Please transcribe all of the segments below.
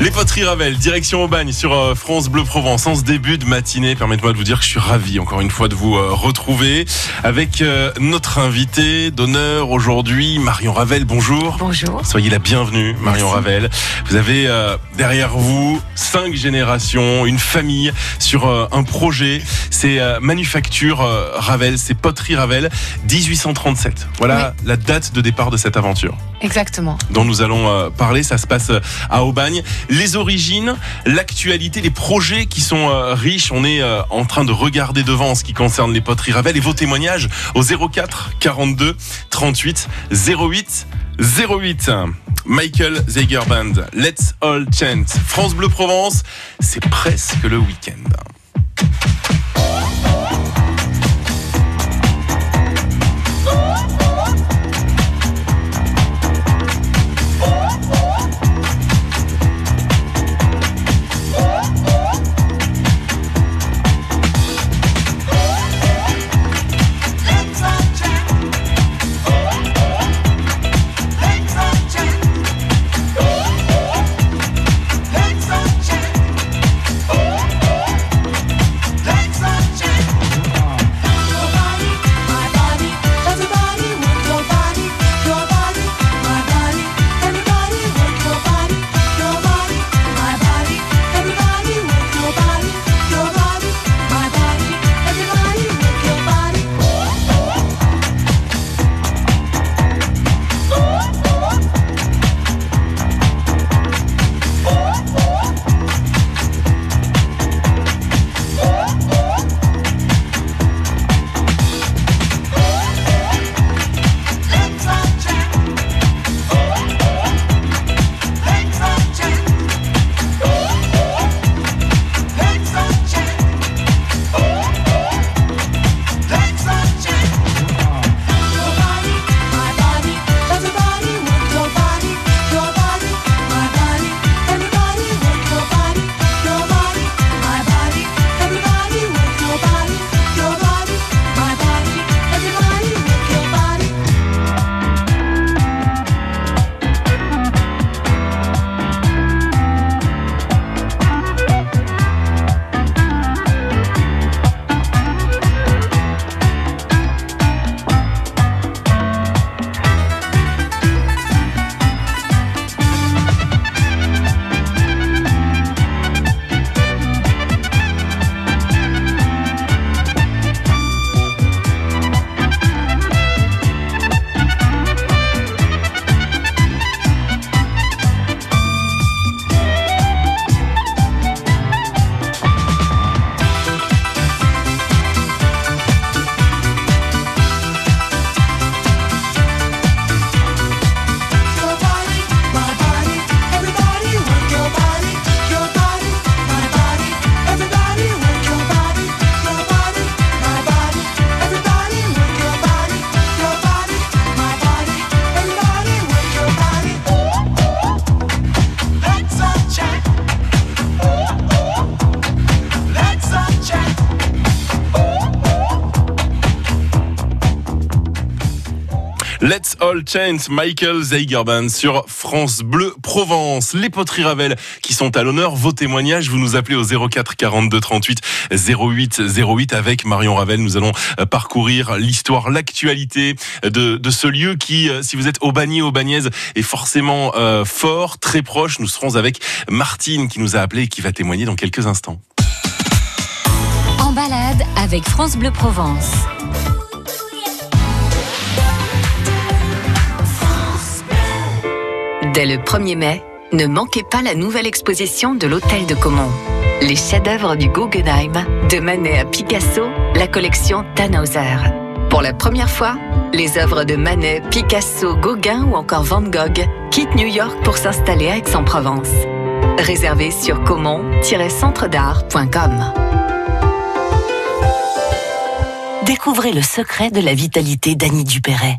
Les poteries Ravel, direction Aubagne sur euh, France Bleu Provence. En ce début de matinée, permettez-moi de vous dire que je suis ravi encore une fois de vous euh, retrouver avec euh, notre invité d'honneur aujourd'hui, Marion Ravel. Bonjour. Bonjour. Soyez la bienvenue, Marion Merci. Ravel. Vous avez euh, derrière vous cinq générations, une famille sur euh, un projet. C'est euh, Manufacture Ravel, c'est Poterie Ravel, 1837. Voilà la date de départ de cette aventure Exactement. dont nous allons parler. Ça se passe à Aubagne. Les origines, l'actualité, les projets qui sont euh, riches. On est euh, en train de regarder devant en ce qui concerne les poteries Ravel et vos témoignages au 04 42 38 08 08. Michael Zeiger Band, Let's All Chant. France Bleu Provence, c'est presque le week-end. All Chant, Michael Zeigerban sur France Bleu Provence. Les poteries Ravel qui sont à l'honneur. Vos témoignages, vous nous appelez au 04 42 38 08 08 avec Marion Ravel. Nous allons euh, parcourir l'histoire, l'actualité de, ce lieu qui, euh, si vous êtes au Bagné, au Bagnaise, est forcément euh, fort, très proche. Nous serons avec Martine qui nous a appelé et qui va témoigner dans quelques instants. En balade avec France Bleu Provence. Dès le 1er mai, ne manquez pas la nouvelle exposition de l'Hôtel de Caumont. Les chefs-d'œuvre du Guggenheim, de Manet à Picasso, la collection Tannhauser. Pour la première fois, les œuvres de Manet, Picasso, Gauguin ou encore Van Gogh quittent New York pour s'installer à Aix-en-Provence. Réservé sur caumont-centre-d'art.com. Découvrez le secret de la vitalité d'Annie Dupéret.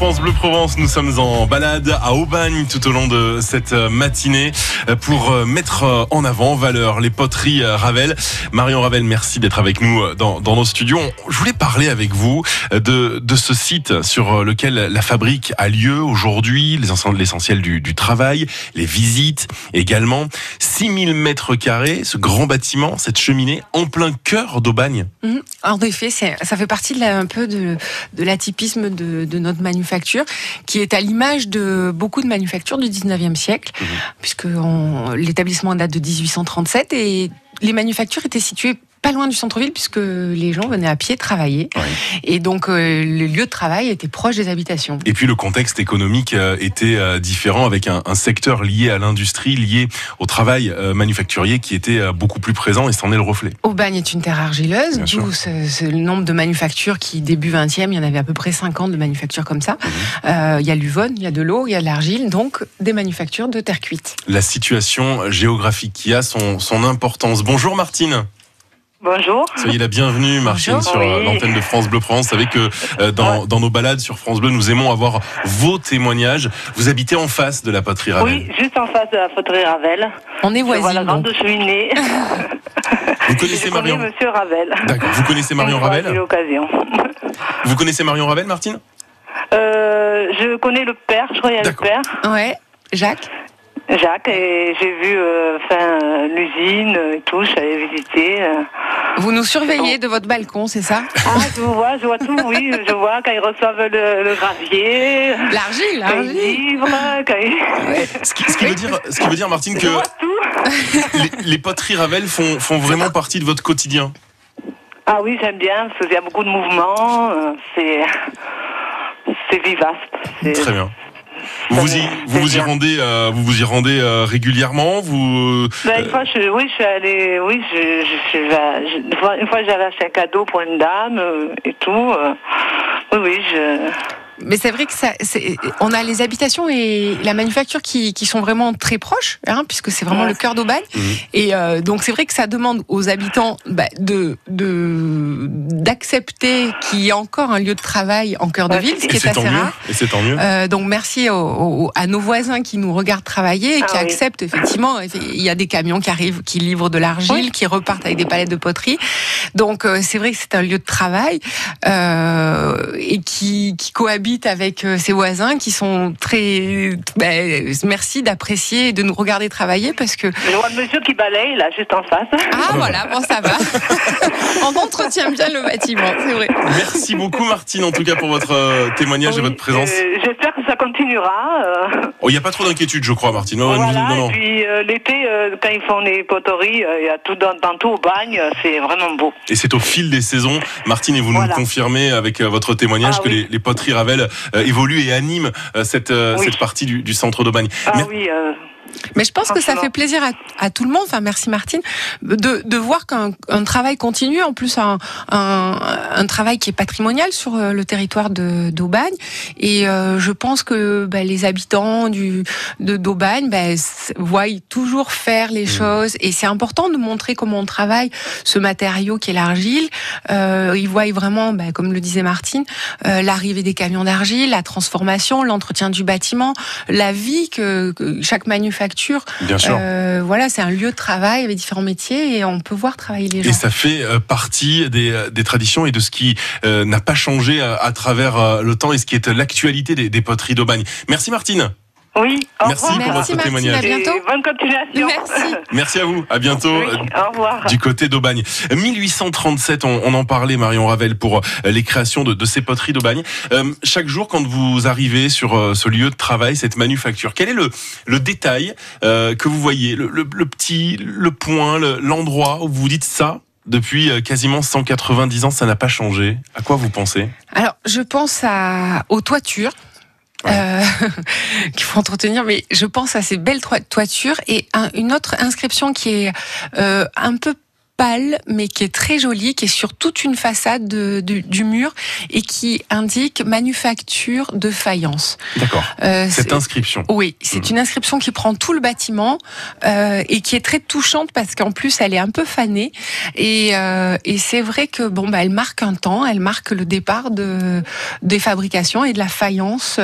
France Bleu Provence, nous sommes en balade à Aubagne tout au long de cette euh, matinée euh, pour euh, mettre en avant, en valeur, les poteries Ravel. Marion Ravel, merci d'être avec nous dans, nos studios. Je voulais parler avec vous de, ce site sur lequel la fabrique a lieu aujourd'hui, l'essentiel du, travail, les visites également. 6000 mètres carrés, ce grand bâtiment, cette cheminée en plein cœur d'Aubagne. Mmh. En effet, ça fait partie un peu de, de l'atypisme de, de notre manufacture, qui est à l'image de beaucoup de manufactures du 19e siècle, mmh. puisque l'établissement date de 1837 et les manufactures étaient situées pas loin du centre-ville puisque les gens venaient à pied travailler. Et donc euh, le lieu de travail était proche des habitations. Et puis le contexte économique euh, était euh, différent avec un, secteur lié à l'industrie, lié au travail manufacturier qui était beaucoup plus présent et c'en est le reflet. Aubagne est une terre argileuse, d'où ce, le nombre de manufactures qui début 20e, il y en avait à peu près 50 de manufactures comme ça. Mhm. il y a l'Uvonne, il y a de l'eau, il y a de l'argile, donc des manufactures de terre cuite. La situation géographique qui a son, son importance. Bonjour Martine. Bonjour. Soyez la bienvenue, Martine, sur euh, l'antenne de France Bleu France. Vous savez que euh, dans, dans, nos balades sur France Bleu, nous aimons avoir vos témoignages. Vous habitez en face de la poterie Ravel. Oui, juste en face de la poterie Ravel. On est voisins. Voilà, grande cheminée. Vous connaissez Marion Monsieur Ravel. D'accord. Vous connaissez Marion Ravel l'occasion. Vous connaissez Marion Ravel, Martine? Euh, Je connais le père, je crois qu'il y a le père. Ouais. Jacques? Jacques, et j'ai vu euh, enfin, l'usine et tout, j'allais visiter. Euh. Vous nous surveillez de votre balcon, c'est ça? Ah, je vois, je vois tout, oui. Je vois quand ils reçoivent le, gravier. L'argile, l'argile. Quand ils... ce, qui, ce, qui veut dire, ce qui veut dire, Martine, que les, les, poteries Ravel font, font vraiment partie de votre quotidien. Ah oui, j'aime bien, parce qu'il y a beaucoup de mouvements, euh, c'est c'est vivace. Très bien. Vous vous y, vous vous y rendez, euh, vous vous y rendez euh, régulièrement Vous ben, une fois, je, oui, je suis allée, oui, je, je, je, une fois, une fois j'avais acheté un cadeau pour une dame euh, et tout. Euh, oui, oui, je. Mais c'est vrai que ça, on a les habitations et la manufacture qui, qui sont vraiment très proches, hein, puisque c'est vraiment le cœur d'Aubagne. Mmh. Et euh, donc c'est vrai que ça demande aux habitants bah, de d'accepter qu'il y a encore un lieu de travail en cœur de ville, ce qui est, assez rare. Et c'est tant mieux. Euh, donc merci à nos voisins qui nous regardent travailler et qui ah acceptent effectivement. Il y a des camions qui arrivent, qui livrent de l'argile, qui repartent avec des palettes de poterie. Donc euh, c'est vrai que c'est un lieu de travail et qui, qui cohabite avec euh, ses voisins qui sont très. Ben, merci d'apprécier et de nous regarder travailler parce que. Je vois le monsieur qui balaye là, juste en face. Ah voilà, bon ça va. On entretient bien le bâtiment, c'est vrai. Merci beaucoup Martine en tout cas pour votre euh, témoignage et votre présence. Euh, j'espère que ça continuera. Oh, il n'y a pas trop d'inquiétude, je crois, Martine. Non, non, Et puis l'été, quand ils font les poteries, il y a tout dans, tout au bagne, c'est vraiment beau. Et c'est au fil des saisons, Martine, et vous nous confirmez avec votre témoignage ah que les, les poteries Ravel évolue et anime euh, cette, euh, cette partie du, du centre d'Aubagne. Ah oui. Mais je pense que ça fait plaisir à, à, tout le monde, enfin merci Martine, de, de voir qu'un travail continue, en plus un, un, un, travail qui est patrimonial sur euh, le territoire d'Aubagne. Et euh, je pense que bah, les habitants du d'Aubagne bah, voient toujours faire les mmh. choses. Et c'est important de montrer comment on travaille ce matériau qui est l'argile. Euh, ils voient vraiment, bah, comme le disait Martine, euh, l'arrivée des camions d'argile, la transformation, l'entretien du bâtiment, la vie que, que chaque manufacture. Bien sûr. Euh, voilà, c'est un lieu de travail avec différents métiers et on peut voir travailler les gens. Et ça fait euh, partie des, euh, des, traditions et de ce qui n'a pas changé à, travers le temps et ce qui est l'actualité des, des poteries d'Aubagne. Merci Martine. Oui, au Merci pour Merci votre témoignage. À bientôt. bonne continuation. Merci. Merci à vous. À bientôt. au revoir. Du côté d'Aubagne. 1837, on, on, en parlait, Marion Ravel, pour euh, les créations de, de ces poteries d'Aubagne. Euh, chaque jour, quand vous arrivez sur euh, ce lieu de travail, cette manufacture, quel est le, le détail euh, que vous voyez? Le, le, le, petit, le point, l'endroit où vous vous dites ça depuis quasiment 190 ans, ça n'a pas changé. À quoi vous pensez? Alors, je pense à, aux toitures euh, qu'il faut entretenir. Mais je pense à ces belles toitures et une autre inscription qui est euh, un peu pâle, mais qui est très jolie, qui est sur toute une façade du mur et qui indique manufacture de faïence. D'accord. Euh, Cette inscription. Oui, c'est mmh. une inscription qui prend tout le bâtiment euh, et qui est très touchante parce qu'en plus elle est un peu fanée et, euh, et c'est vrai que bon bah elle marque un temps, elle marque le départ de des fabrications et de la faïence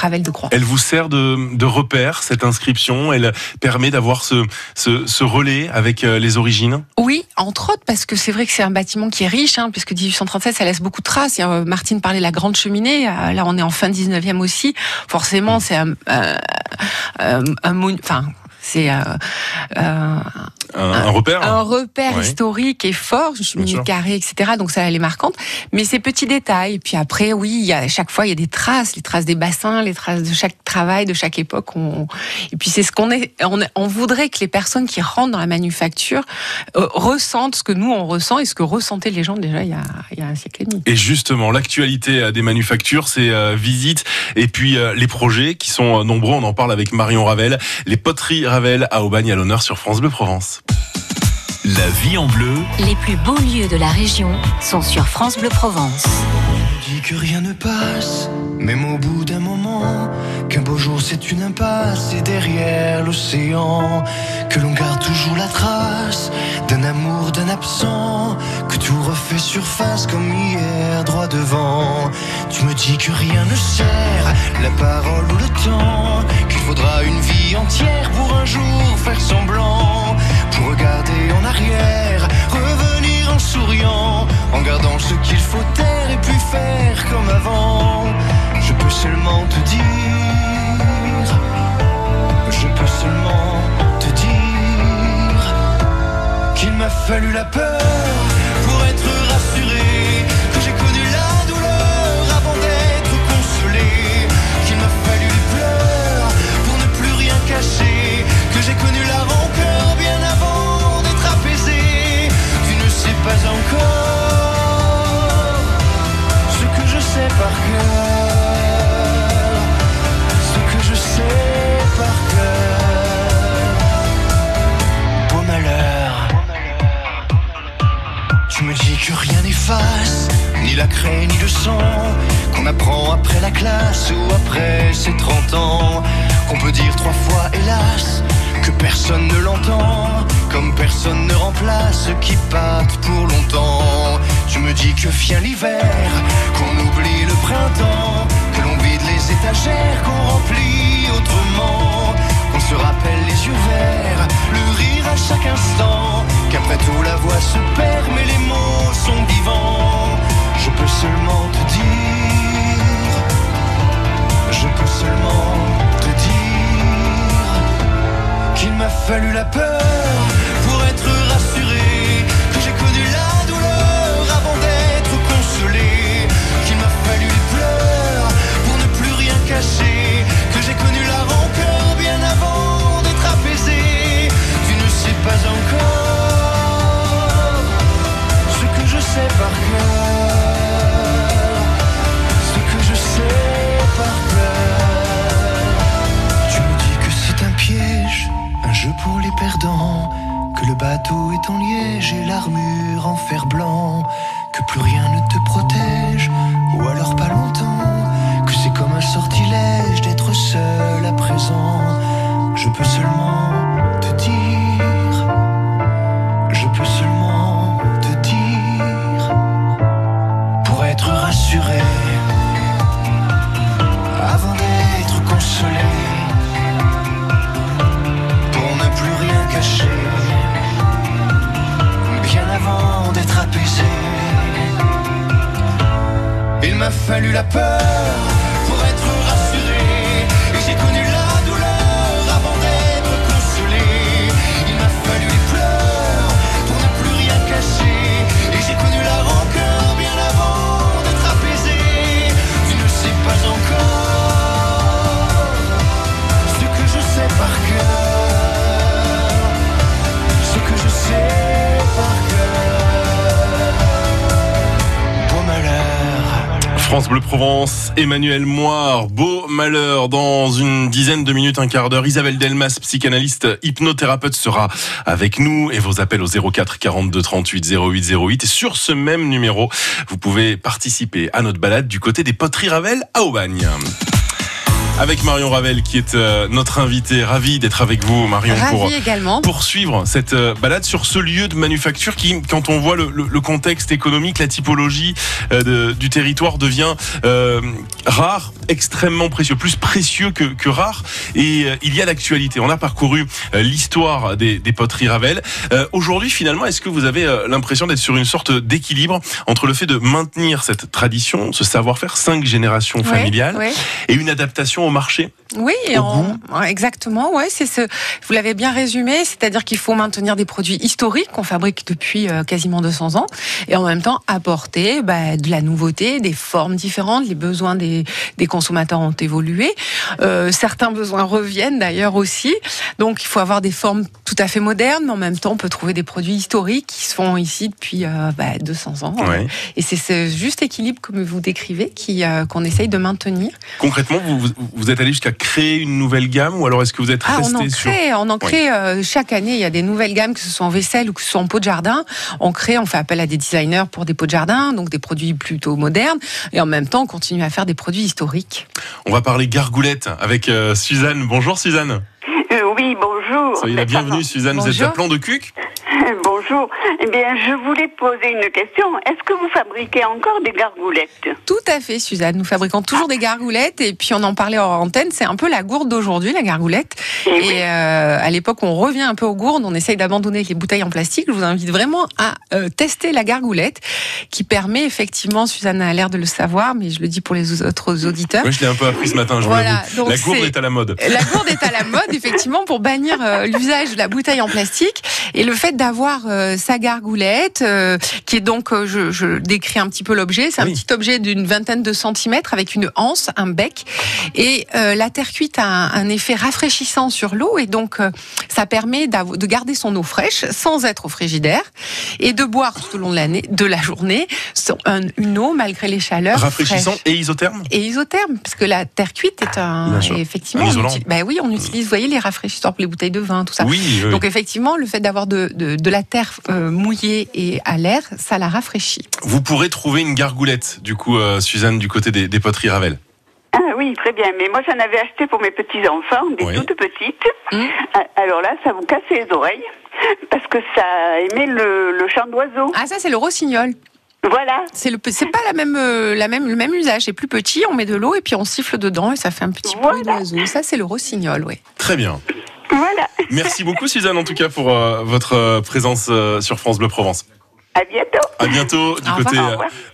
Ravel de Croix. Elle vous sert de, de repère cette inscription, elle permet d'avoir ce, ce, ce relais avec les origines? Oui, entre autres parce que c'est vrai que c'est un bâtiment qui est riche, hein, puisque 1837 ça laisse beaucoup de traces. Martine parlait de la grande cheminée, là on est en fin 19e aussi. Forcément c'est un, un, un enfin c'est euh, euh, un, repère, un repère historique et fort, minute carré, etc. Donc ça, elle est marquante. Mais ces petits détails. Puis après, oui, il y a chaque fois, il y a des traces, les traces des bassins, les traces de chaque travail, de chaque époque. On... Et puis c'est ce qu'on est. On, voudrait que les personnes qui rentrent dans la manufacture euh, ressentent ce que nous on ressent et ce que ressentaient les gens déjà il y a, il y a un siècle et demi. Et justement, l'actualité des manufactures, c'est euh, visite et puis les projets qui sont nombreux. On en parle avec Marion Ravel, les poteries Ravel à Aubagne à l'honneur sur France Bleu Provence. La vie en bleu. Les plus beaux lieux de la région sont sur France Bleu Provence. On dit que rien ne passe, même au bout d'un moment, qu'un beau jour c'est une impasse et derrière l'océan, que l'on garde toujours la trace d'un amour, d'un absent, que tout refait surface comme hier, droit devant. Tu me dis que rien ne sert, la parole ou le temps, qu'il faudra une vie entière pour un jour faire semblant, pour regarder en arrière, revenir en souriant, en gardant ce qu'il faut taire et puis faire comme avant. Je peux seulement te dire, je peux seulement te dire qu'il m'a fallu la peur pour être rassuré, que je sais par cœur. Tu me dis que rien n'efface, ni la craie ni le sang, qu'on apprend après la classe ou après ses 30 ans, qu'on peut dire trois fois hélas, que personne ne l'entend, comme personne ne remplace qui pâte pour longtemps. Tu me dis que vient l'hiver, qu'on oublie le printemps, que l'on vide les étagères, qu'on remplit autrement, qu'on se rappelle les yeux verts, le rire à chaque instant, qu'après tout la voix se perd, mais les mots sont vivants. Je peux seulement te dire, je peux seulement te dire qu'il m'a fallu la peur France Bleu Provence, Emmanuel Moire, beau malheur. Dans une dizaine de minutes, un quart d'heure, Isabelle Delmas, psychanalyste hypnothérapeute, sera avec nous et vos appels au 04 42 38 08 08. Et sur ce même numéro, vous pouvez participer à notre balade du côté des poteries Ravel à Aubagne avec Marion Ravel qui est euh, notre invitée. Ravi d'être avec vous, Marion, pour également. poursuivre cette euh, balade sur ce lieu de manufacture qui, quand on voit le, le, contexte économique, la typologie euh, de, du territoire devient rare, extrêmement précieux, plus précieux que, que rare. Et il y a l'actualité. On a parcouru l'histoire des, des, poteries Ravel. Aujourd'hui, finalement, est-ce que vous avez l'impression d'être sur une sorte d'équilibre entre le fait de maintenir cette tradition, ce savoir-faire, cinq générations familiales, et une adaptation au marché? Oui, exactement. Ouais, c'est ce. Vous l'avez bien résumé, c'est-à-dire qu'il faut maintenir des produits historiques qu'on fabrique depuis euh, quasiment 200 ans, et en même temps apporter bah, de la nouveauté, des formes différentes. Les besoins des, des consommateurs ont évolué. Euh, certains besoins reviennent d'ailleurs aussi. Donc il faut avoir des formes tout à fait modernes, mais en même temps on peut trouver des produits historiques qui se font ici depuis euh, bah, 200 ans. Et c'est ce juste équilibre comme vous décrivez qui euh, qu'on essaye de maintenir. Concrètement, vous, vous êtes allé jusqu'à créer une nouvelle gamme ou alors est-ce que vous êtes resté ah, on en crée, On en crée euh, chaque année. Il y a des nouvelles gammes, que ce soit en vaisselle ou que ce soit en pot de jardin. On crée, on fait appel à des designers pour des pots de jardin, donc des produits plutôt modernes. Et en même temps, on continue à faire des produits historiques. On va parler gargoulette avec Suzanne. Bonjour Suzanne. Euh, oui, bonjour. Soyez la bienvenue Suzanne. Vous êtes à plan de cuc Bonjour. Eh bien, je voulais poser une question. Est-ce que vous fabriquez encore des gargoulettes? Tout à fait, Suzanne. Nous fabriquons toujours des gargoulettes. Et puis, on en parlait en antenne. C'est un peu la gourde d'aujourd'hui, la gargoulette. Eh et, euh, à l'époque, on revient un peu aux gourdes. On essaye d'abandonner les bouteilles en plastique. Je vous invite vraiment à euh, tester la gargoulette, qui permet effectivement, Suzanne a l'air de le savoir, mais je le dis pour les autres auditeurs. Oui, je l'ai un peu appris ce matin. Je voilà. Donc la gourde est... à la mode. La gourde est à la mode, effectivement, pour bannir euh, l'usage de la bouteille en plastique. Et le fait d'avoir euh, sa gargoulette, euh, qui est donc, je, je, décris un petit peu l'objet, c'est un petit objet d'une vingtaine de centimètres avec une anse, un bec, et la terre cuite a un, effet rafraîchissant sur l'eau, et donc ça permet de garder son eau fraîche sans être au frigidaire, et de boire tout au long de l'année, de la journée, une eau malgré les chaleurs. Rafraîchissant et isotherme. Et isotherme, parce que la terre cuite est un, effectivement, bah oui, on utilise, vous voyez, les rafraîchisseurs pour les bouteilles de vin, tout ça. Oui, Donc effectivement, le fait d'avoir de, de, de la terre euh, mouillée et à l'air, ça la rafraîchit. Vous pourrez trouver une gargoulette, du coup, euh, Suzanne, du côté des, poteries Ravel. Ah oui, très bien. Mais moi, j'en avais acheté pour mes petits-enfants, des toutes petites. Mmh. Ah, alors là, ça vous casse les oreilles parce que ça émet le, le chant d'oiseau. Ah, ça, c'est le rossignol. Voilà. C'est le, c'est pas la même, euh, la même, le même usage. C'est plus petit, on met de l'eau et puis on siffle dedans et ça fait un petit bruit d'oiseau. Ça, c'est le rossignol, oui. Très bien. Voilà. Merci beaucoup Suzanne en tout cas pour euh, votre euh, présence euh, sur France Bleu Provence. À bientôt. À bientôt du côté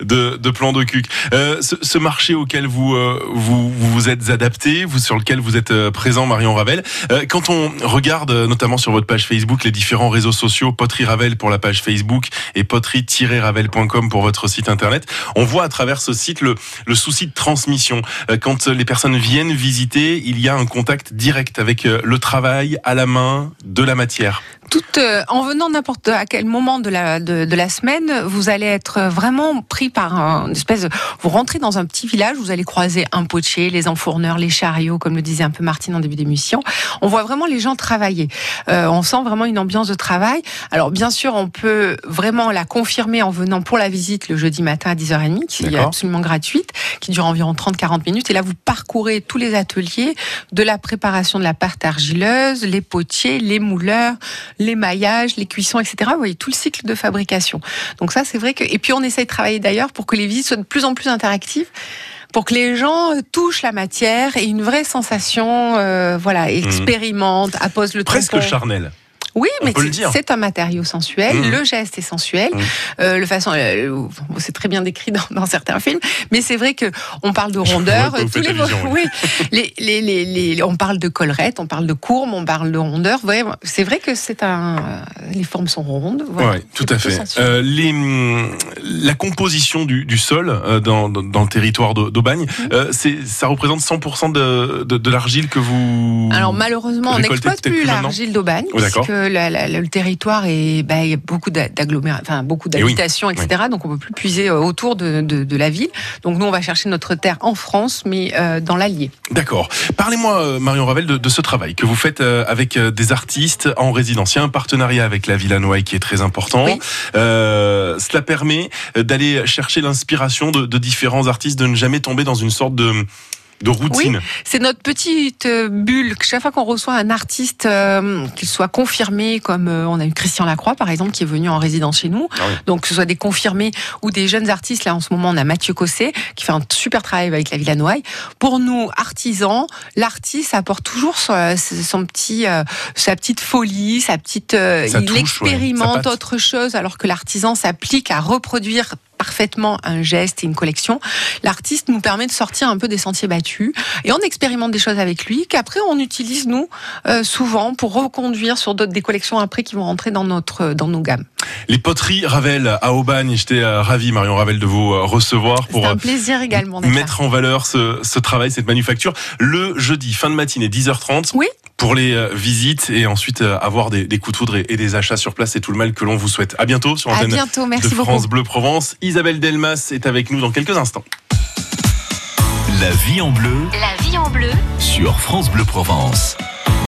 de, de Plan de Cuc. Euh, ce, ce, marché auquel vous, vous, vous êtes adapté, vous sur lequel vous êtes présent, Marion Ravel. Euh, quand on regarde notamment sur votre page Facebook les différents réseaux sociaux, Poterie Ravel pour la page Facebook et poterie-ravel.com pour votre site internet, on voit à travers ce site le, le souci de transmission. quand les personnes viennent visiter, il y a un contact direct avec le travail à la main de la matière. Tout, en venant n'importe à quel moment de la, de, de la semaine, vous allez être vraiment pris par une espèce de... Vous rentrez dans un petit village, vous allez croiser un potier, les enfourneurs, les chariots, comme le disait un peu Martine en début d'émission. On voit vraiment les gens travailler. Euh, on sent vraiment une ambiance de travail. Alors bien sûr, on peut vraiment la confirmer en venant pour la visite le jeudi matin à 10h30, qui est absolument gratuite, qui dure environ 30-40 minutes. Et là, vous parcourez tous les ateliers de la préparation de la pâte argileuse, les potiers, les mouleurs, les maillages, les cuissons, etc. Vous voyez tout le cycle de fabrication. Donc ça, c'est vrai que. Et puis on essaye de travailler d'ailleurs pour que les visites soient de plus en plus interactives pour que les gens touchent la matière et une vraie sensation, euh, voilà, mmh. expérimentent, apposent le Presque charnel. Oui, mais c'est un matériau sensuel. Mmh. Le geste est sensuel. Mmh. Euh, le façon, euh, c'est très bien décrit dans, dans, certains films. Mais c'est vrai que on parle de rondeur. tous les, oui, les, les, les, on parle de collerette, on parle de courbe, on parle de rondeur. c'est vrai que c'est un. Les formes sont rondes. Voilà, oui, tout à fait. Euh, les, la composition du, du sol dans, dans, le territoire d'Aubagne, mmh. ça représente 100% de, de, de l'argile que vous. Alors malheureusement, on n'exploite plus l'argile d'Aubagne. Oh, le territoire est, bah, il y a beaucoup d'agglomérations, enfin beaucoup eh d'habitations, etc. Donc on peut plus puiser autour de, de, la ville. Donc nous, on va chercher notre terre en France, mais dans l'Allier. D'accord. Parlez-moi, Marion Ravel, de, de, ce travail que vous faites avec des artistes en résidence. Il y a un partenariat avec la Villa Noailles qui est très important. cela permet d'aller chercher l'inspiration de, de différents artistes, de ne jamais tomber dans une sorte de de routine. Oui, c'est notre petite euh, bulle. Chaque fois qu'on reçoit un artiste, euh, qu'il soit confirmé, comme euh, on a eu Christian Lacroix par exemple, qui est venu en résidence chez nous. Ah Donc que ce soit des confirmés ou des jeunes artistes. Là en ce moment, on a Mathieu Cosset qui fait un super travail avec la Villa Noailles. Pour nous artisans, l'artiste apporte toujours son, son petit, sa petite folie, sa petite. il expérimente autre chose, alors que l'artisan s'applique à reproduire parfaitement un geste et une collection. L'artiste nous permet de sortir un peu des sentiers battus et on expérimente des choses avec lui qu'après on utilise nous euh, souvent pour reconduire sur d'autres des collections après qui vont rentrer dans notre dans nos gammes. Les poteries Ravel à Aubagne, j'étais euh, ravi Marion Ravel de vous euh, recevoir pour un plaisir également mettre en valeur ce, ce travail, cette manufacture le jeudi fin de matinée 10h30. Oui pour les euh, visites et ensuite euh, avoir des, coups de foudre et, des achats sur place. C'est tout le mal que l'on vous souhaite. À bientôt sur l'antenne de France Bleu Provence. Isabelle Delmas est avec nous dans quelques instants. La vie en bleu. La vie en bleu. Sur France Bleu Provence.